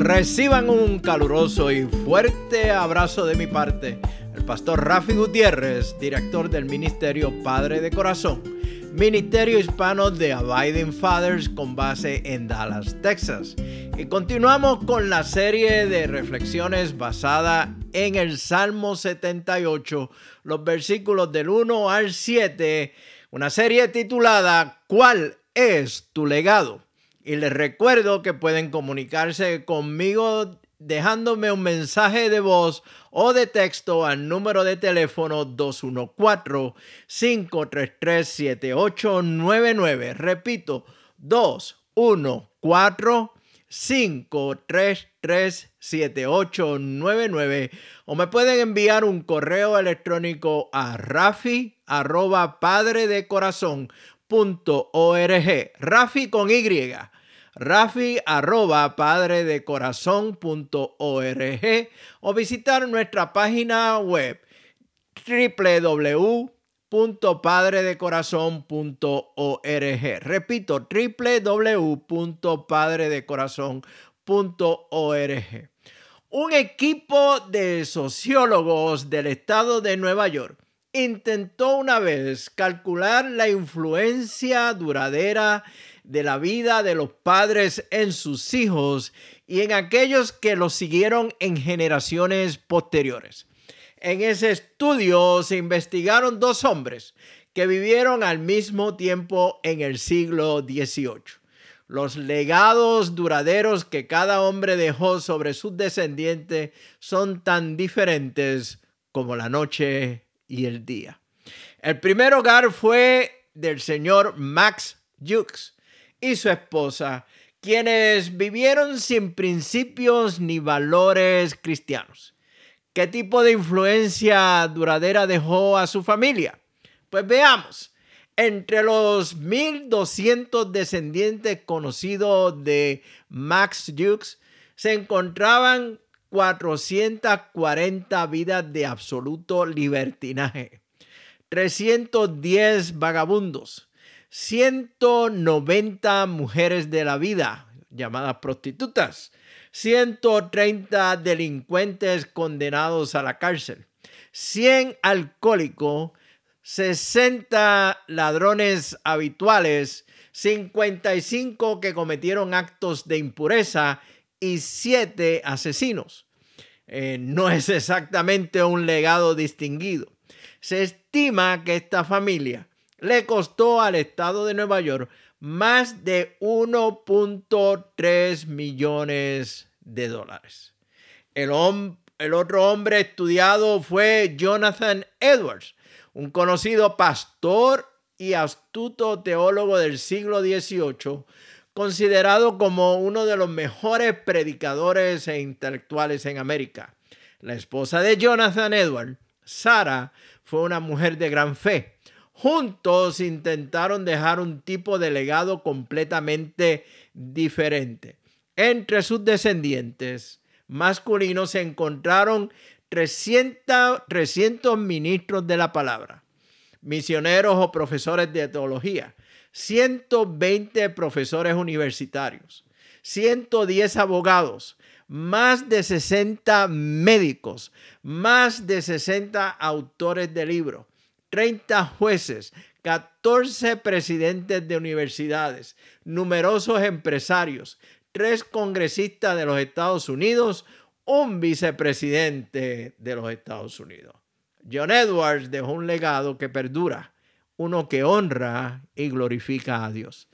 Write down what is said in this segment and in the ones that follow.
reciban un caluroso y fuerte abrazo de mi parte, el pastor Rafi Gutiérrez, director del Ministerio Padre de Corazón, Ministerio Hispano de Abiding Fathers con base en Dallas, Texas. Y continuamos con la serie de reflexiones basada en el Salmo 78, los versículos del 1 al 7, una serie titulada ¿Cuál es tu legado? Y les recuerdo que pueden comunicarse conmigo dejándome un mensaje de voz o de texto al número de teléfono 214-533-7899. Repito, 214-533-7899. O me pueden enviar un correo electrónico a rafi arroba padre de corazón org. Rafi con Y. Rafi arroba padre de corazón.org o visitar nuestra página web www.padredecorazon.org. Repito, www.padredecorazon.org. Un equipo de sociólogos del estado de Nueva York intentó una vez calcular la influencia duradera de la vida de los padres en sus hijos y en aquellos que los siguieron en generaciones posteriores. En ese estudio se investigaron dos hombres que vivieron al mismo tiempo en el siglo XVIII. Los legados duraderos que cada hombre dejó sobre sus descendientes son tan diferentes como la noche y el día. El primer hogar fue del señor Max Jukes y su esposa, quienes vivieron sin principios ni valores cristianos. ¿Qué tipo de influencia duradera dejó a su familia? Pues veamos. Entre los 1200 descendientes conocidos de Max Jukes se encontraban 440 vidas de absoluto libertinaje, 310 vagabundos, 190 mujeres de la vida, llamadas prostitutas, 130 delincuentes condenados a la cárcel, 100 alcohólicos, 60 ladrones habituales, 55 que cometieron actos de impureza y siete asesinos. Eh, no es exactamente un legado distinguido. Se estima que esta familia le costó al estado de Nueva York más de 1.3 millones de dólares. El, el otro hombre estudiado fue Jonathan Edwards, un conocido pastor y astuto teólogo del siglo XVIII, considerado como uno de los mejores predicadores e intelectuales en América. La esposa de Jonathan Edward, Sara, fue una mujer de gran fe. Juntos intentaron dejar un tipo de legado completamente diferente. Entre sus descendientes masculinos se encontraron 300, 300 ministros de la palabra, misioneros o profesores de teología, 120 profesores universitarios, 110 abogados, más de 60 médicos, más de 60 autores de libros, 30 jueces, 14 presidentes de universidades, numerosos empresarios, tres congresistas de los Estados Unidos, un vicepresidente de los Estados Unidos. John Edwards dejó un legado que perdura uno que honra y glorifica a Dios.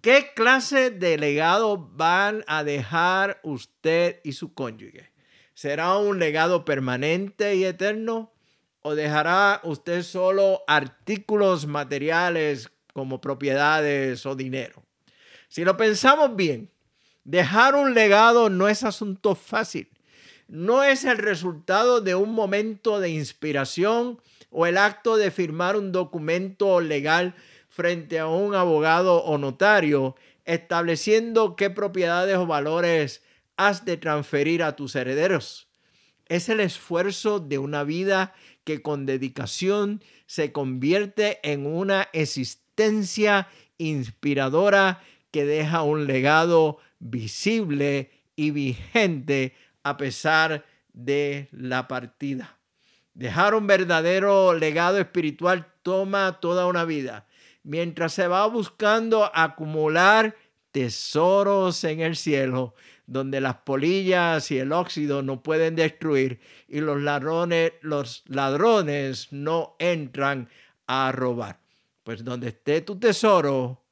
¿Qué clase de legado van a dejar usted y su cónyuge? ¿Será un legado permanente y eterno? ¿O dejará usted solo artículos materiales como propiedades o dinero? Si lo pensamos bien, dejar un legado no es asunto fácil. no es el resultado de un momento de inspiración o el acto de firmar un documento legal frente a un abogado o notario estableciendo qué propiedades o valores has de transferir a tus herederos. Es el esfuerzo de una vida que con dedicación se convierte en una existencia inspiradora que deja un legado visible y vigente a pesar de la partida. Dejar un verdadero legado espiritual toma toda una vida, mientras se va buscando acumular tesoros en el cielo, donde las polillas y el óxido no pueden destruir y los ladrones, los ladrones no entran a robar. Pues donde esté tu tesoro,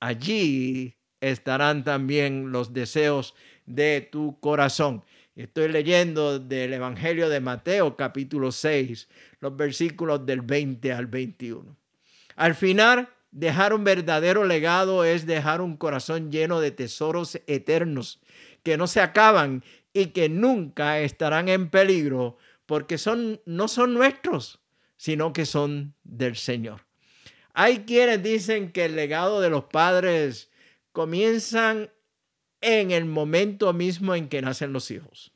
allí estarán también los deseos de tu corazón. Estoy leyendo del Evangelio de Mateo capítulo 6, los versículos del 20 al 21. Al final, dejar un verdadero legado es dejar un corazón lleno de tesoros eternos que no se acaban y que nunca estarán en peligro porque son, no son nuestros, sino que son del Señor. Hay quienes dicen que el legado de los padres comienzan en el momento mismo en que nacen los hijos.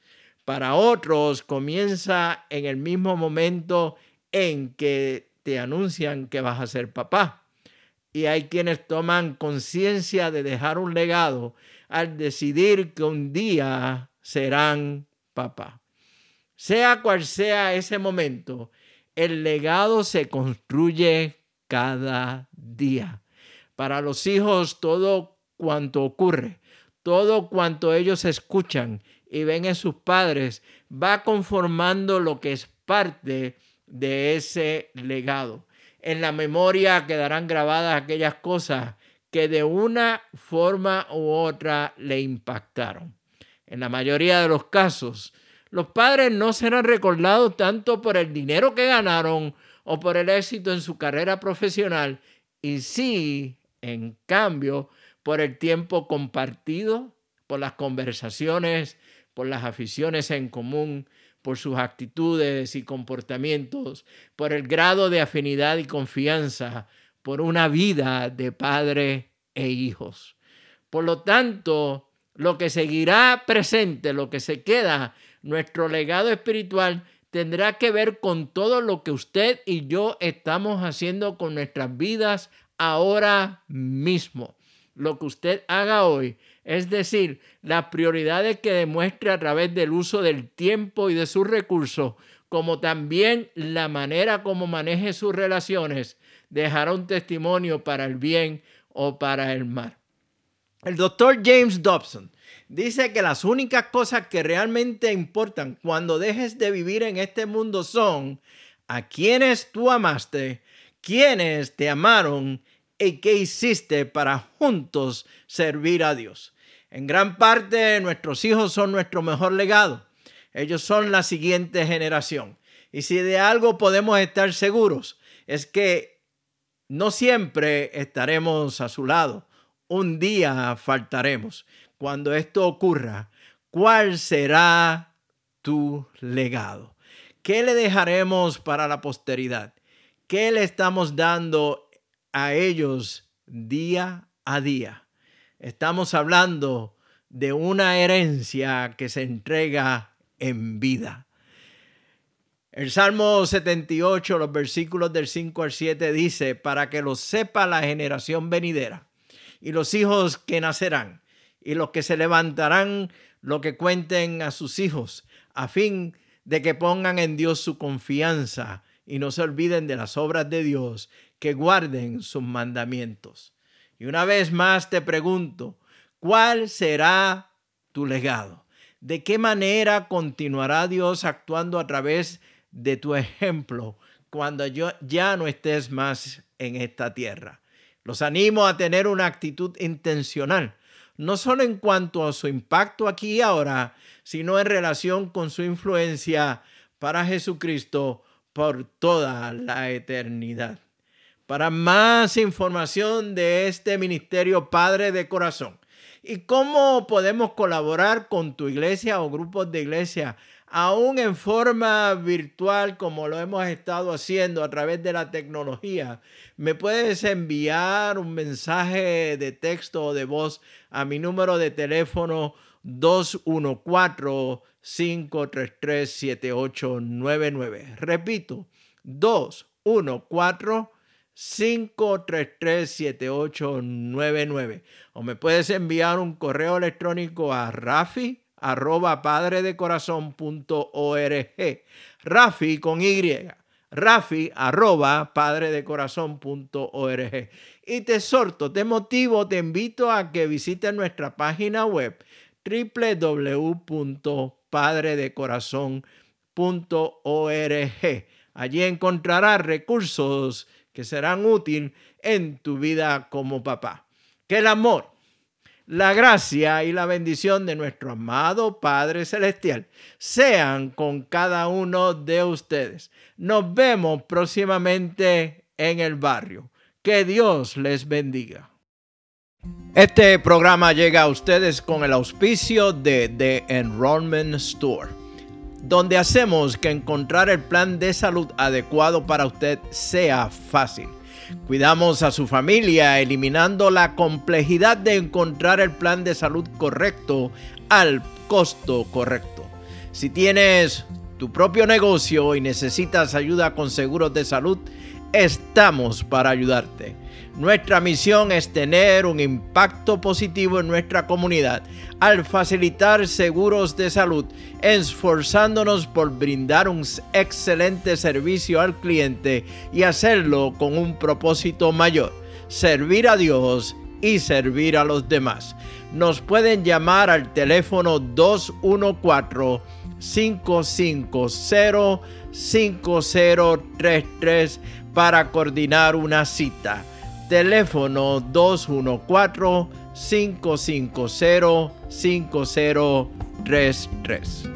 Para otros comienza en el mismo momento en que te anuncian que vas a ser papá. Y hay quienes toman conciencia de dejar un legado al decidir que un día serán papá. Sea cual sea ese momento, el legado se construye cada día. Para los hijos todo cuanto ocurre todo cuanto ellos escuchan y ven en sus padres va conformando lo que es parte de ese legado. En la memoria quedarán grabadas aquellas cosas que de una forma u otra le impactaron. En la mayoría de los casos, los padres no serán recordados tanto por el dinero que ganaron o por el éxito en su carrera profesional, y sí, en cambio, por el tiempo compartido, por las conversaciones, por las aficiones en común, por sus actitudes y comportamientos, por el grado de afinidad y confianza, por una vida de padre e hijos. Por lo tanto, lo que seguirá presente, lo que se queda, nuestro legado espiritual, tendrá que ver con todo lo que usted y yo estamos haciendo con nuestras vidas ahora mismo lo que usted haga hoy, es decir, las prioridades que demuestre a través del uso del tiempo y de sus recursos, como también la manera como maneje sus relaciones, dejará un testimonio para el bien o para el mal. El doctor James Dobson dice que las únicas cosas que realmente importan cuando dejes de vivir en este mundo son a quienes tú amaste, quienes te amaron y qué hiciste para juntos servir a Dios. En gran parte nuestros hijos son nuestro mejor legado. Ellos son la siguiente generación. Y si de algo podemos estar seguros es que no siempre estaremos a su lado. Un día faltaremos. Cuando esto ocurra, ¿cuál será tu legado? ¿Qué le dejaremos para la posteridad? ¿Qué le estamos dando a ellos día a día. Estamos hablando de una herencia que se entrega en vida. El Salmo 78, los versículos del 5 al 7 dice, para que lo sepa la generación venidera y los hijos que nacerán y los que se levantarán, lo que cuenten a sus hijos, a fin de que pongan en Dios su confianza y no se olviden de las obras de Dios que guarden sus mandamientos. Y una vez más te pregunto, ¿cuál será tu legado? ¿De qué manera continuará Dios actuando a través de tu ejemplo cuando yo ya no estés más en esta tierra? Los animo a tener una actitud intencional, no solo en cuanto a su impacto aquí y ahora, sino en relación con su influencia para Jesucristo por toda la eternidad. Para más información de este ministerio Padre de Corazón y cómo podemos colaborar con tu iglesia o grupos de iglesia aún en forma virtual como lo hemos estado haciendo a través de la tecnología, me puedes enviar un mensaje de texto o de voz a mi número de teléfono 214-533-7899. Repito, 214-533-7899. O me puedes enviar un correo electrónico a rafi arroba padredecorazón.org. Rafi con Y. Rafi arroba. Y te exhorto, te motivo, te invito a que visites nuestra página web www.padredecorazón.org. Allí encontrarás recursos que serán útiles en tu vida como papá. Que el amor la gracia y la bendición de nuestro amado Padre Celestial sean con cada uno de ustedes. Nos vemos próximamente en el barrio. Que Dios les bendiga. Este programa llega a ustedes con el auspicio de The Enrollment Store, donde hacemos que encontrar el plan de salud adecuado para usted sea fácil. Cuidamos a su familia eliminando la complejidad de encontrar el plan de salud correcto al costo correcto. Si tienes tu propio negocio y necesitas ayuda con seguros de salud, estamos para ayudarte. Nuestra misión es tener un impacto positivo en nuestra comunidad al facilitar seguros de salud, esforzándonos por brindar un excelente servicio al cliente y hacerlo con un propósito mayor, servir a Dios y servir a los demás. Nos pueden llamar al teléfono 214 550 5033 para coordinar una cita teléfono 214-550-5033.